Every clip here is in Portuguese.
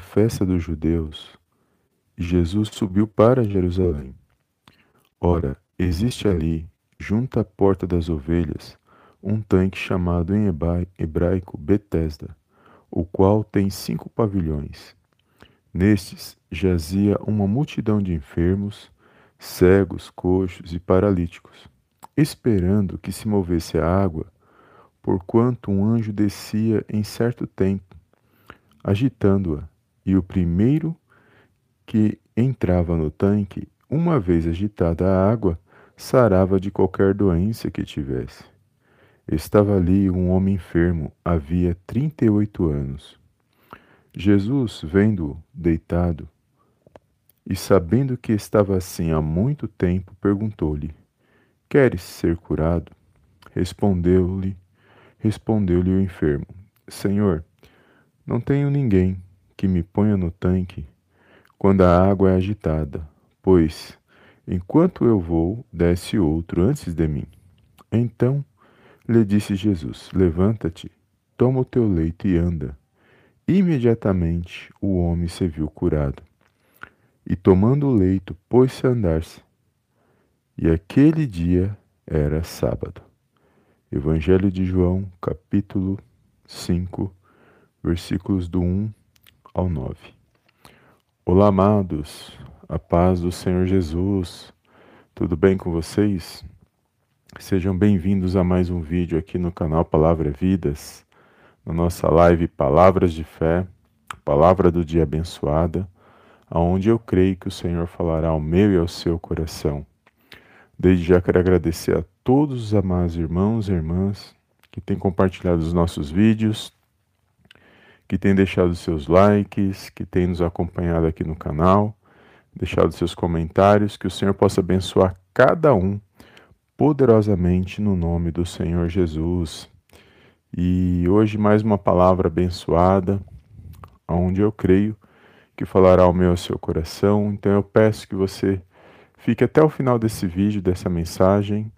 festa dos judeus Jesus subiu para Jerusalém. Ora, existe ali, junto à porta das ovelhas, um tanque chamado em hebraico Betesda, o qual tem cinco pavilhões. Nestes jazia uma multidão de enfermos, cegos, coxos e paralíticos, esperando que se movesse a água, porquanto um anjo descia em certo tempo, agitando-a, e o primeiro que entrava no tanque, uma vez agitada a água, sarava de qualquer doença que tivesse. Estava ali um homem enfermo, havia trinta e oito anos. Jesus, vendo-o deitado, e sabendo que estava assim há muito tempo, perguntou-lhe: Queres ser curado? Respondeu-lhe, respondeu-lhe o enfermo: Senhor, não tenho ninguém que me ponha no tanque quando a água é agitada, pois, enquanto eu vou, desce outro antes de mim. Então lhe disse Jesus: Levanta-te, toma o teu leito e anda. Imediatamente o homem se viu curado. E tomando o leito, pôs-se a andar-se. E aquele dia era sábado. Evangelho de João, capítulo 5, versículos do 1 ao 9. Olá, amados, a paz do Senhor Jesus. Tudo bem com vocês? Sejam bem-vindos a mais um vídeo aqui no canal Palavra Vidas na nossa live Palavras de Fé, Palavra do Dia Abençoada, aonde eu creio que o Senhor falará ao meu e ao seu coração. Desde já quero agradecer a todos os amados irmãos e irmãs que têm compartilhado os nossos vídeos, que têm deixado seus likes, que têm nos acompanhado aqui no canal, deixado seus comentários, que o Senhor possa abençoar cada um poderosamente no nome do Senhor Jesus. E hoje mais uma palavra abençoada, onde eu creio que falará ao meu ao seu coração. Então eu peço que você fique até o final desse vídeo, dessa mensagem,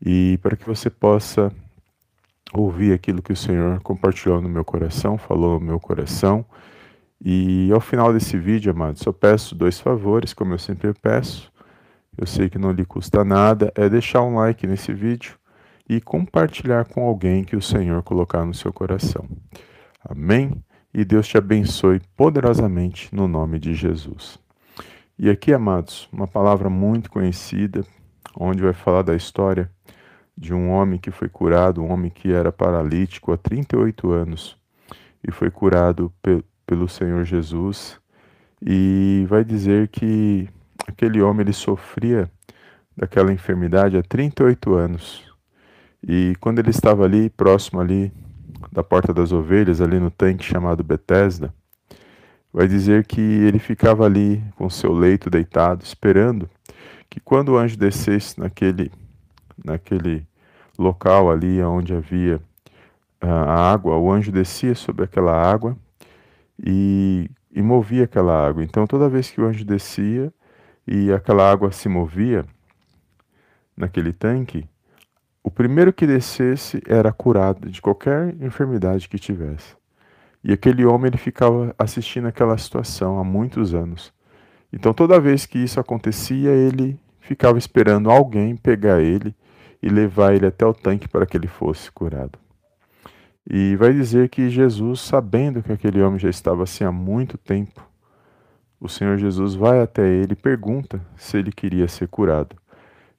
e para que você possa ouvir aquilo que o Senhor compartilhou no meu coração, falou no meu coração. E ao final desse vídeo, amados, só peço dois favores, como eu sempre peço. Eu sei que não lhe custa nada, é deixar um like nesse vídeo e compartilhar com alguém que o Senhor colocar no seu coração. Amém? E Deus te abençoe poderosamente no nome de Jesus. E aqui, amados, uma palavra muito conhecida, onde vai falar da história de um homem que foi curado, um homem que era paralítico há 38 anos e foi curado pe pelo Senhor Jesus. E vai dizer que aquele homem ele sofria daquela enfermidade há 38 anos e quando ele estava ali, próximo ali da porta das ovelhas, ali no tanque chamado Betesda, vai dizer que ele ficava ali com seu leito deitado, esperando que quando o anjo descesse naquele, naquele local ali onde havia a água, o anjo descia sobre aquela água e, e movia aquela água. Então, toda vez que o anjo descia e aquela água se movia naquele tanque, o primeiro que descesse era curado de qualquer enfermidade que tivesse. E aquele homem ele ficava assistindo aquela situação há muitos anos. Então toda vez que isso acontecia, ele ficava esperando alguém pegar ele e levar ele até o tanque para que ele fosse curado. E vai dizer que Jesus, sabendo que aquele homem já estava assim há muito tempo, o Senhor Jesus vai até ele e pergunta se ele queria ser curado.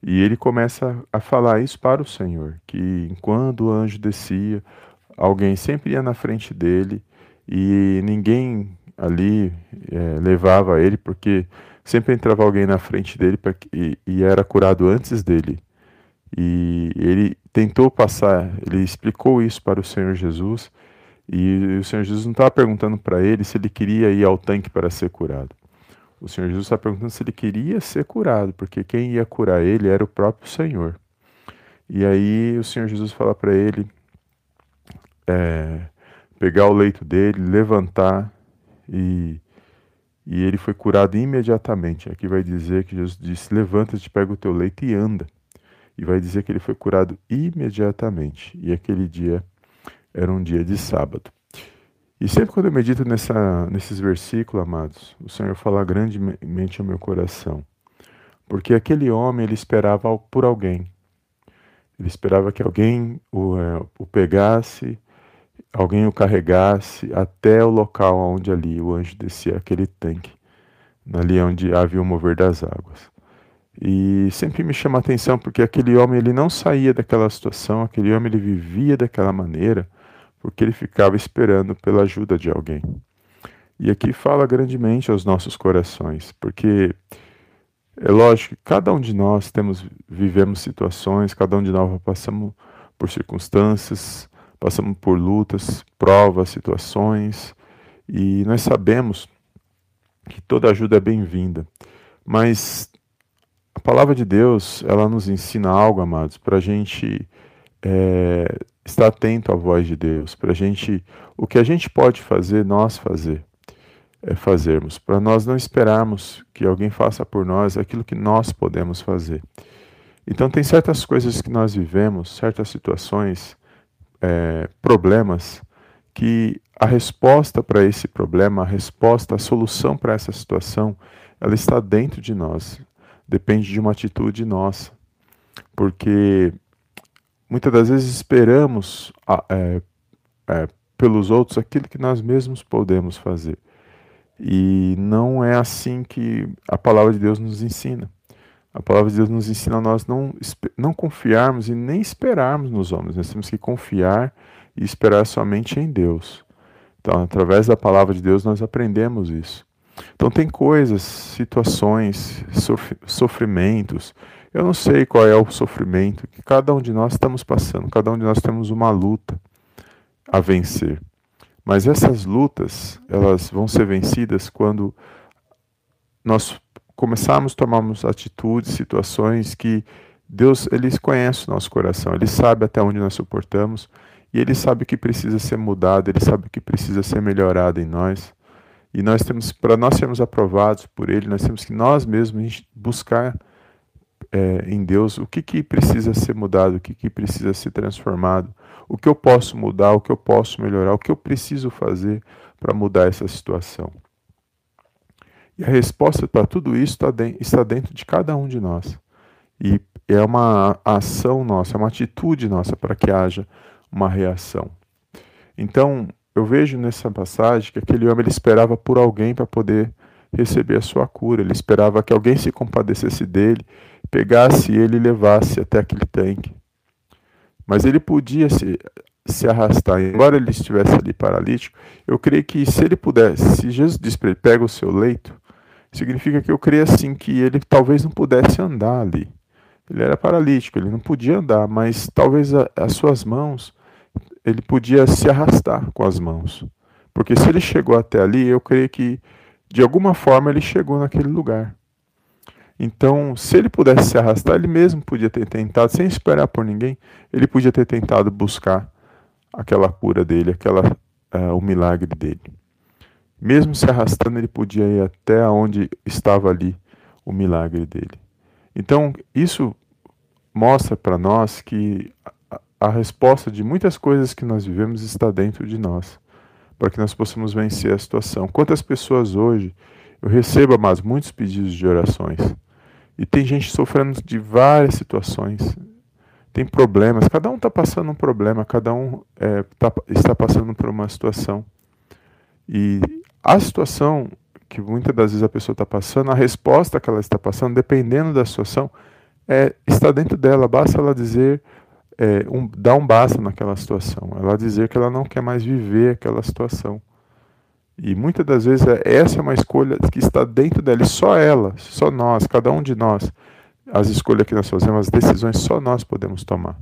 E ele começa a falar isso para o Senhor, que enquanto o anjo descia, alguém sempre ia na frente dele e ninguém ali é, levava ele, porque sempre entrava alguém na frente dele pra, e, e era curado antes dele. E ele tentou passar, ele explicou isso para o Senhor Jesus, e o Senhor Jesus não estava perguntando para ele se ele queria ir ao tanque para ser curado. O Senhor Jesus está perguntando se ele queria ser curado, porque quem ia curar ele era o próprio Senhor. E aí o Senhor Jesus fala para ele é, pegar o leito dele, levantar e, e ele foi curado imediatamente. Aqui vai dizer que Jesus disse: Levanta-te, pega o teu leito e anda. E vai dizer que ele foi curado imediatamente. E aquele dia era um dia de sábado. E sempre quando eu medito nessa, nesses versículos, amados, o Senhor fala grandemente ao meu coração. Porque aquele homem, ele esperava por alguém. Ele esperava que alguém o, é, o pegasse, alguém o carregasse até o local onde ali o anjo descia aquele tanque, ali onde havia o mover das águas. E sempre me chama a atenção porque aquele homem ele não saía daquela situação, aquele homem ele vivia daquela maneira, porque ele ficava esperando pela ajuda de alguém. E aqui fala grandemente aos nossos corações, porque é lógico que cada um de nós temos vivemos situações, cada um de nós passamos por circunstâncias, passamos por lutas, provas, situações, e nós sabemos que toda ajuda é bem-vinda. Mas a palavra de Deus, ela nos ensina algo, amados, para a gente é, estar atento à voz de Deus, para a gente, o que a gente pode fazer, nós fazer, é fazermos, para nós não esperarmos que alguém faça por nós aquilo que nós podemos fazer. Então, tem certas coisas que nós vivemos, certas situações, é, problemas, que a resposta para esse problema, a resposta, a solução para essa situação, ela está dentro de nós depende de uma atitude nossa. Porque muitas das vezes esperamos é, é, pelos outros aquilo que nós mesmos podemos fazer. E não é assim que a palavra de Deus nos ensina. A palavra de Deus nos ensina a nós não, não confiarmos e nem esperarmos nos homens. Nós temos que confiar e esperar somente em Deus. Então, através da palavra de Deus, nós aprendemos isso. Então tem coisas, situações, sofrimentos. Eu não sei qual é o sofrimento que cada um de nós estamos passando. Cada um de nós temos uma luta a vencer. Mas essas lutas, elas vão ser vencidas quando nós começarmos a tomarmos atitudes, situações que Deus, ele conhece o nosso coração, ele sabe até onde nós suportamos e ele sabe o que precisa ser mudado, ele sabe o que precisa ser melhorado em nós. E nós temos, para nós sermos aprovados por Ele, nós temos que nós mesmos buscar é, em Deus o que, que precisa ser mudado, o que, que precisa ser transformado, o que eu posso mudar, o que eu posso melhorar, o que eu preciso fazer para mudar essa situação. E a resposta para tudo isso está dentro de cada um de nós. E é uma ação nossa, é uma atitude nossa para que haja uma reação. Então, eu vejo nessa passagem que aquele homem ele esperava por alguém para poder receber a sua cura. Ele esperava que alguém se compadecesse dele, pegasse ele e levasse até aquele tanque. Mas ele podia se, se arrastar. Embora ele estivesse ali paralítico, eu creio que se ele pudesse, se Jesus disse para ele, pega o seu leito, significa que eu creio assim que ele talvez não pudesse andar ali. Ele era paralítico, ele não podia andar, mas talvez a, as suas mãos ele podia se arrastar com as mãos. Porque se ele chegou até ali, eu creio que de alguma forma ele chegou naquele lugar. Então, se ele pudesse se arrastar, ele mesmo podia ter tentado, sem esperar por ninguém, ele podia ter tentado buscar aquela cura dele, aquela, uh, o milagre dele. Mesmo se arrastando, ele podia ir até onde estava ali o milagre dele. Então, isso mostra para nós que a resposta de muitas coisas que nós vivemos está dentro de nós, para que nós possamos vencer a situação. Quantas pessoas hoje eu recebo, mas muitos pedidos de orações, e tem gente sofrendo de várias situações, tem problemas, cada um está passando um problema, cada um é, tá, está passando por uma situação. E a situação que muitas das vezes a pessoa está passando, a resposta que ela está passando, dependendo da situação, é, está dentro dela. Basta ela dizer é, um, dar um basta naquela situação, ela dizer que ela não quer mais viver aquela situação. E muitas das vezes é, essa é uma escolha que está dentro dela, e só ela, só nós, cada um de nós, as escolhas que nós fazemos, as decisões, só nós podemos tomar.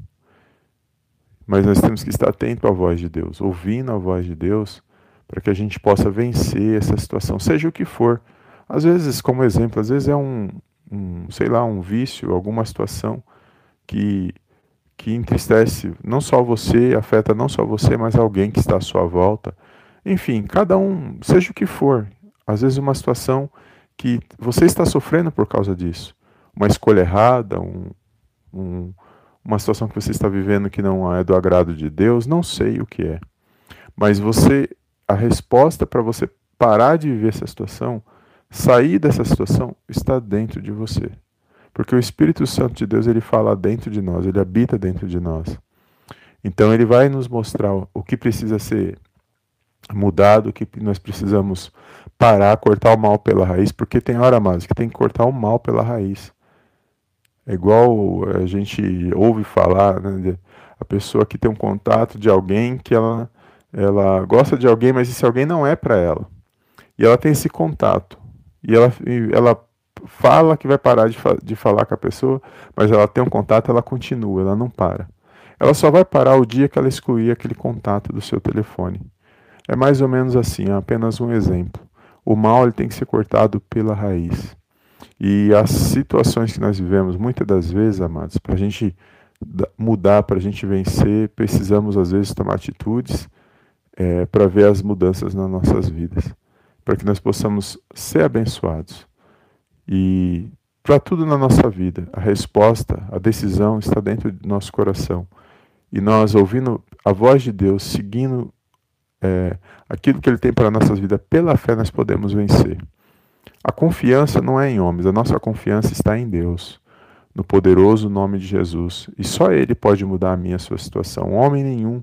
Mas nós temos que estar atento à voz de Deus, ouvindo a voz de Deus, para que a gente possa vencer essa situação, seja o que for. Às vezes, como exemplo, às vezes é um, um sei lá, um vício, alguma situação que que entristece não só você, afeta não só você, mas alguém que está à sua volta. Enfim, cada um, seja o que for, às vezes uma situação que você está sofrendo por causa disso, uma escolha errada, um, um, uma situação que você está vivendo que não é do agrado de Deus, não sei o que é. Mas você, a resposta para você parar de viver essa situação, sair dessa situação, está dentro de você. Porque o Espírito Santo de Deus, ele fala dentro de nós, ele habita dentro de nós. Então ele vai nos mostrar o que precisa ser mudado, o que nós precisamos parar, cortar o mal pela raiz, porque tem hora mais que tem que cortar o mal pela raiz. É igual a gente ouve falar, né, a pessoa que tem um contato de alguém que ela, ela gosta de alguém, mas esse alguém não é para ela. E ela tem esse contato. E ela, ela fala que vai parar de, de falar com a pessoa, mas ela tem um contato, ela continua, ela não para. Ela só vai parar o dia que ela excluir aquele contato do seu telefone. É mais ou menos assim, é apenas um exemplo. O mal ele tem que ser cortado pela raiz. E as situações que nós vivemos, muitas das vezes, amados, para a gente mudar, para a gente vencer, precisamos às vezes tomar atitudes é, para ver as mudanças nas nossas vidas, para que nós possamos ser abençoados. E para tudo na nossa vida, a resposta, a decisão está dentro do nosso coração. E nós, ouvindo a voz de Deus, seguindo é, aquilo que Ele tem para a nossa vida, pela fé nós podemos vencer. A confiança não é em homens, a nossa confiança está em Deus, no poderoso nome de Jesus. E só Ele pode mudar a minha a sua situação. Homem nenhum,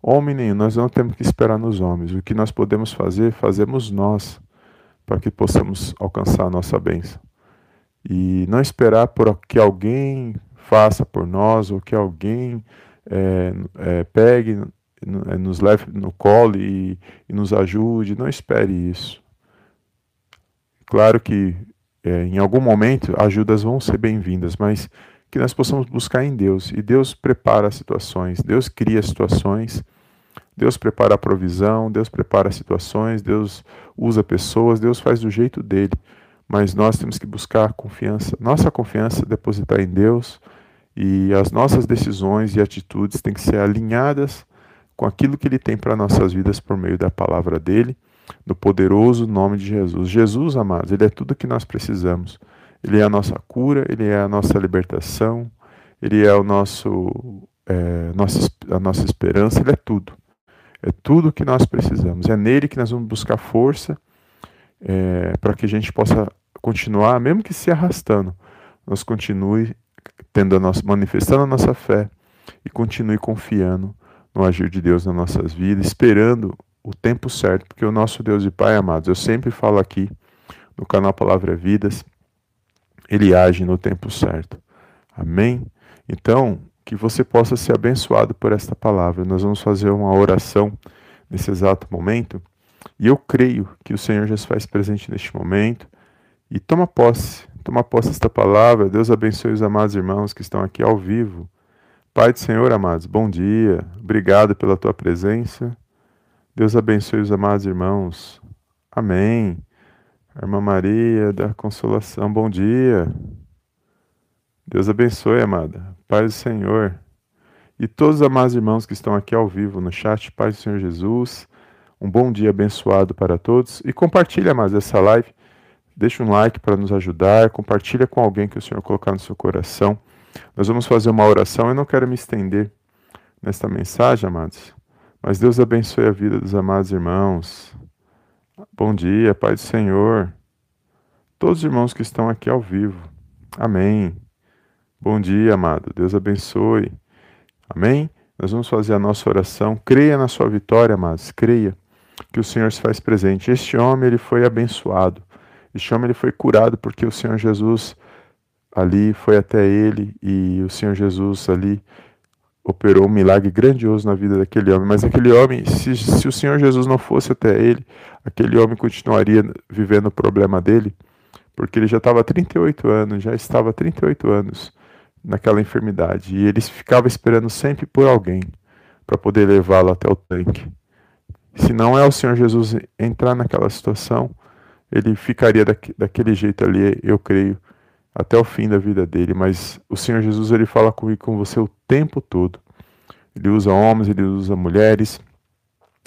homem nenhum, nós não temos que esperar nos homens. O que nós podemos fazer, fazemos nós, para que possamos alcançar a nossa bênção. E não esperar por que alguém faça por nós, ou que alguém é, é, pegue é, nos leve no colo e, e nos ajude. Não espere isso. Claro que é, em algum momento ajudas vão ser bem-vindas, mas que nós possamos buscar em Deus. E Deus prepara situações, Deus cria situações, Deus prepara a provisão, Deus prepara situações, Deus usa pessoas, Deus faz do jeito dele. Mas nós temos que buscar confiança, nossa confiança depositar em Deus e as nossas decisões e atitudes têm que ser alinhadas com aquilo que Ele tem para nossas vidas por meio da palavra dele, no poderoso nome de Jesus. Jesus, amados, Ele é tudo que nós precisamos. Ele é a nossa cura, Ele é a nossa libertação, Ele é o nosso, é, nossa, a nossa esperança, Ele é tudo. É tudo que nós precisamos. É nele que nós vamos buscar força é, para que a gente possa continuar, mesmo que se arrastando, nós continue tendo a nossa, manifestando a nossa fé e continue confiando no agir de Deus nas nossas vidas, esperando o tempo certo, porque o nosso Deus e Pai, amados, eu sempre falo aqui no canal Palavra Vidas, ele age no tempo certo. Amém? Então, que você possa ser abençoado por esta palavra. Nós vamos fazer uma oração nesse exato momento, e eu creio que o Senhor já se faz presente neste momento. E toma posse, toma posse desta palavra. Deus abençoe os amados irmãos que estão aqui ao vivo Pai do Senhor, amados, bom dia. Obrigado pela tua presença. Deus abençoe os amados irmãos. Amém. Irmã Maria da Consolação, bom dia. Deus abençoe, amada. Pai do Senhor. E todos os amados irmãos que estão aqui ao vivo no chat, Pai do Senhor Jesus. Um bom dia abençoado para todos. E compartilha, amados, essa live. Deixa um like para nos ajudar. Compartilha com alguém que o Senhor colocar no seu coração. Nós vamos fazer uma oração. Eu não quero me estender nesta mensagem, amados, mas Deus abençoe a vida dos amados irmãos. Bom dia, Pai do Senhor. Todos os irmãos que estão aqui ao vivo. Amém. Bom dia, amado. Deus abençoe. Amém? Nós vamos fazer a nossa oração. Creia na sua vitória, amados. Creia que o Senhor se faz presente. Este homem, ele foi abençoado. Este homem, ele foi curado porque o Senhor Jesus ali foi até ele e o Senhor Jesus ali operou um milagre grandioso na vida daquele homem. Mas aquele homem, se, se o Senhor Jesus não fosse até ele, aquele homem continuaria vivendo o problema dele, porque ele já estava 38 anos, já estava 38 anos naquela enfermidade. E ele ficava esperando sempre por alguém para poder levá-lo até o tanque. Se não é o Senhor Jesus entrar naquela situação, ele ficaria daquele jeito ali, eu creio, até o fim da vida dele, mas o Senhor Jesus ele fala comigo com você o tempo todo. Ele usa homens, ele usa mulheres,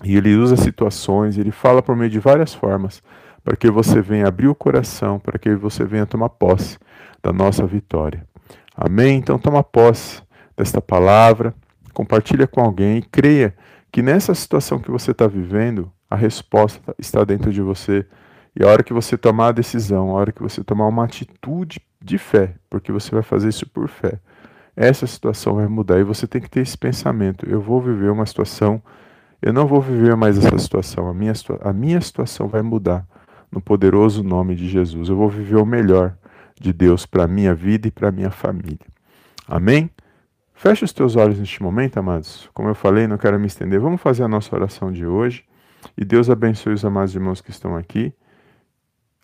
e ele usa situações, ele fala por meio de várias formas, para que você venha abrir o coração, para que você venha tomar posse da nossa vitória. Amém? Então toma posse desta palavra, compartilha com alguém e creia que nessa situação que você está vivendo, A resposta está dentro de você. E a hora que você tomar a decisão, a hora que você tomar uma atitude de fé, porque você vai fazer isso por fé, essa situação vai mudar. E você tem que ter esse pensamento: eu vou viver uma situação, eu não vou viver mais essa situação, a minha, a minha situação vai mudar. No poderoso nome de Jesus, eu vou viver o melhor de Deus para a minha vida e para a minha família. Amém? Feche os teus olhos neste momento, amados. Como eu falei, não quero me estender. Vamos fazer a nossa oração de hoje. E Deus abençoe os amados irmãos que estão aqui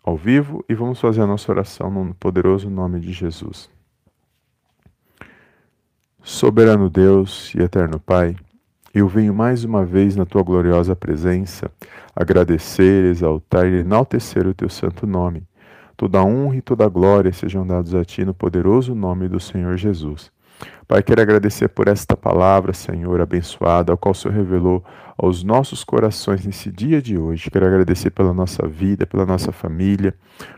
ao vivo e vamos fazer a nossa oração no poderoso nome de Jesus. Soberano Deus e eterno Pai, eu venho mais uma vez na tua gloriosa presença agradecer, exaltar e enaltecer o teu santo nome. Toda honra e toda glória sejam dados a ti no poderoso nome do Senhor Jesus. Pai, quero agradecer por esta palavra, Senhor, abençoada, ao qual o Senhor revelou aos nossos corações nesse dia de hoje. Quero agradecer pela nossa vida, pela nossa família,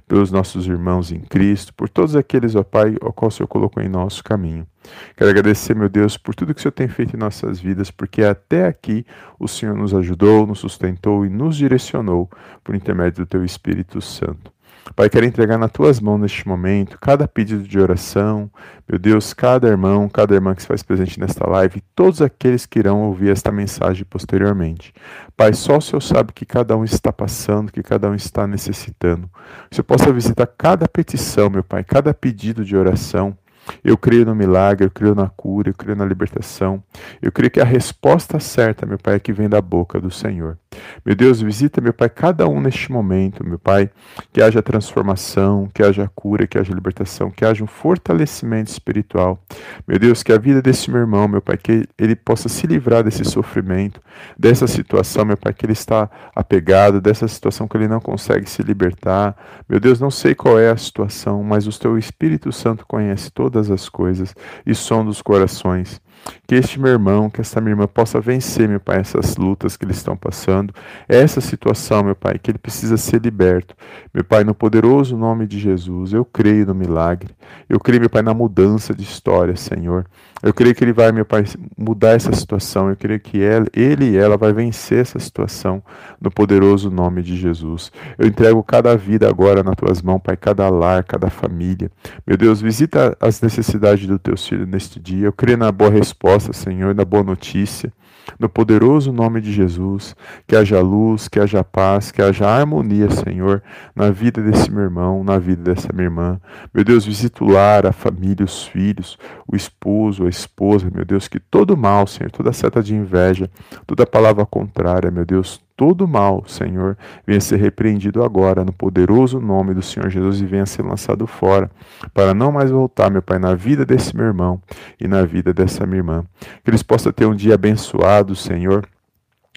pelos nossos irmãos em Cristo, por todos aqueles, ó Pai, ao qual o Senhor colocou em nosso caminho. Quero agradecer, meu Deus, por tudo que o Senhor tem feito em nossas vidas, porque até aqui o Senhor nos ajudou, nos sustentou e nos direcionou por intermédio do Teu Espírito Santo. Pai, quero entregar nas tuas mãos neste momento cada pedido de oração, meu Deus, cada irmão, cada irmã que se faz presente nesta live, todos aqueles que irão ouvir esta mensagem posteriormente. Pai, só o Senhor sabe que cada um está passando, que cada um está necessitando. O Senhor possa visitar cada petição, meu Pai, cada pedido de oração eu creio no milagre, eu creio na cura, eu creio na libertação. Eu creio que a resposta certa, meu Pai, é que vem da boca do Senhor. Meu Deus, visita, meu Pai, cada um neste momento, meu Pai, que haja transformação, que haja cura, que haja libertação, que haja um fortalecimento espiritual. Meu Deus, que a vida desse meu irmão, meu Pai, que ele possa se livrar desse sofrimento, dessa situação, meu Pai, que ele está apegado, dessa situação que ele não consegue se libertar. Meu Deus, não sei qual é a situação, mas o teu Espírito Santo conhece toda todas as coisas e som dos corações. Que este meu irmão, que esta minha irmã possa vencer, meu Pai, essas lutas que eles estão passando, essa situação, meu Pai, que ele precisa ser liberto. Meu Pai, no poderoso nome de Jesus, eu creio no milagre. Eu creio, meu Pai, na mudança de história, Senhor. Eu creio que ele vai, meu Pai, mudar essa situação. Eu creio que ele e ela vai vencer essa situação no poderoso nome de Jesus. Eu entrego cada vida agora nas tuas mãos, Pai, cada lar, cada família. Meu Deus, visita as necessidades do teu filho neste dia. Eu creio na boa resposta, Senhor, na boa notícia. No poderoso nome de Jesus, que haja luz, que haja paz, que haja harmonia, Senhor, na vida desse meu irmão, na vida dessa minha irmã. Meu Deus, visita o lar, a família, os filhos, o esposo, a esposa, meu Deus, que todo mal, Senhor, toda seta de inveja, toda palavra contrária, meu Deus, todo mal, Senhor, venha ser repreendido agora no poderoso nome do Senhor Jesus e venha ser lançado fora, para não mais voltar, meu Pai, na vida desse meu irmão e na vida dessa minha irmã. Que eles possam ter um dia abençoado, Senhor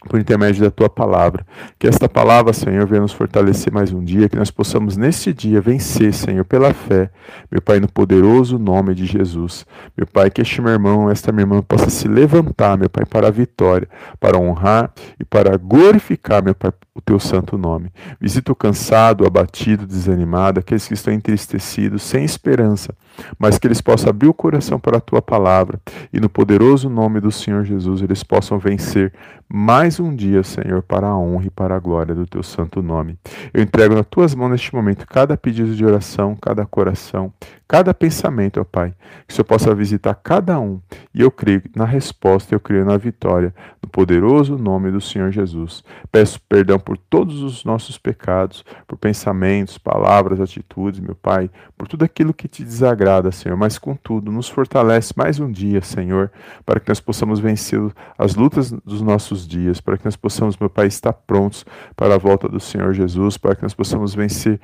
por intermédio da tua palavra. Que esta palavra, Senhor, venha nos fortalecer mais um dia, que nós possamos neste dia vencer, Senhor, pela fé, meu Pai, no poderoso nome de Jesus. Meu Pai, que este meu irmão, esta minha irmã possa se levantar, meu Pai, para a vitória, para honrar e para glorificar, meu Pai, o teu santo nome. Visita o cansado, abatido, desanimado, aqueles que estão entristecidos, sem esperança, mas que eles possam abrir o coração para a tua palavra e no poderoso nome do Senhor Jesus eles possam vencer mais um dia, Senhor, para a honra e para a glória do teu santo nome. Eu entrego nas tuas mãos neste momento cada pedido de oração, cada coração, cada pensamento, ó Pai, que o Senhor possa visitar cada um. E eu creio na resposta, eu creio na vitória, no poderoso nome do Senhor Jesus. Peço perdão por todos os nossos pecados, por pensamentos, palavras, atitudes, meu Pai, por tudo aquilo que te desagrada, Senhor, mas contudo, nos fortalece mais um dia, Senhor, para que nós possamos vencer as lutas dos nossos dias, para que nós possamos, meu Pai, estar prontos para a volta do Senhor Jesus, para que nós possamos vencer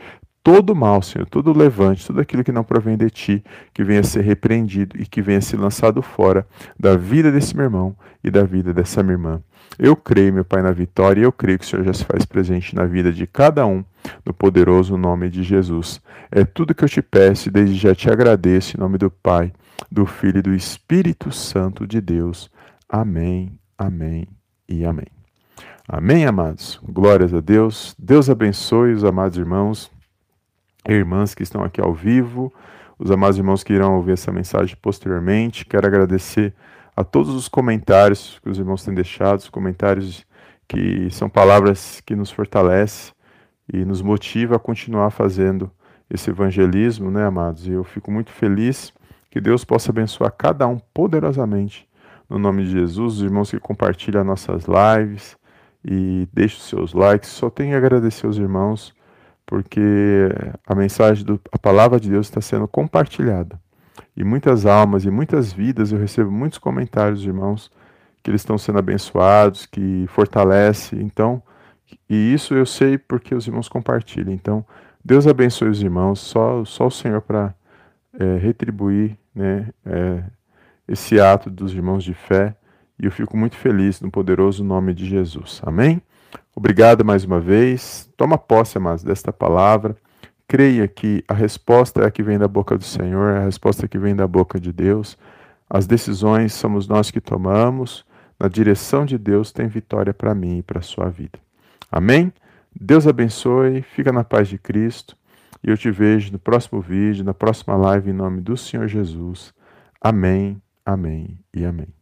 todo mal, Senhor, todo levante, tudo aquilo que não provém de ti, que venha a ser repreendido e que venha a ser lançado fora da vida desse meu irmão e da vida dessa minha irmã. Eu creio, meu Pai, na vitória e eu creio que o Senhor já se faz presente na vida de cada um, no poderoso nome de Jesus. É tudo que eu te peço e desde já te agradeço em nome do Pai, do Filho e do Espírito Santo de Deus. Amém, amém e amém. Amém, amados. Glórias a Deus. Deus abençoe os amados irmãos irmãs que estão aqui ao vivo, os amados irmãos que irão ouvir essa mensagem posteriormente. Quero agradecer a todos os comentários que os irmãos têm deixado, os comentários que são palavras que nos fortalecem e nos motiva a continuar fazendo esse evangelismo, né, amados? E eu fico muito feliz que Deus possa abençoar cada um poderosamente. No nome de Jesus, os irmãos que compartilham nossas lives e deixam seus likes. Só tenho a agradecer aos irmãos, porque a mensagem, do, a palavra de Deus está sendo compartilhada. E muitas almas e muitas vidas, eu recebo muitos comentários, irmãos, que eles estão sendo abençoados, que fortalece. Então, e isso eu sei porque os irmãos compartilham. Então, Deus abençoe os irmãos, só, só o Senhor para é, retribuir né, é, esse ato dos irmãos de fé. E eu fico muito feliz no poderoso nome de Jesus. Amém? Obrigado mais uma vez. Toma posse, amados, desta palavra. Creia que a resposta é a que vem da boca do Senhor, é a resposta que vem da boca de Deus. As decisões somos nós que tomamos. Na direção de Deus tem vitória para mim e para a sua vida. Amém? Deus abençoe, fica na paz de Cristo. E eu te vejo no próximo vídeo, na próxima live, em nome do Senhor Jesus. Amém, amém e amém.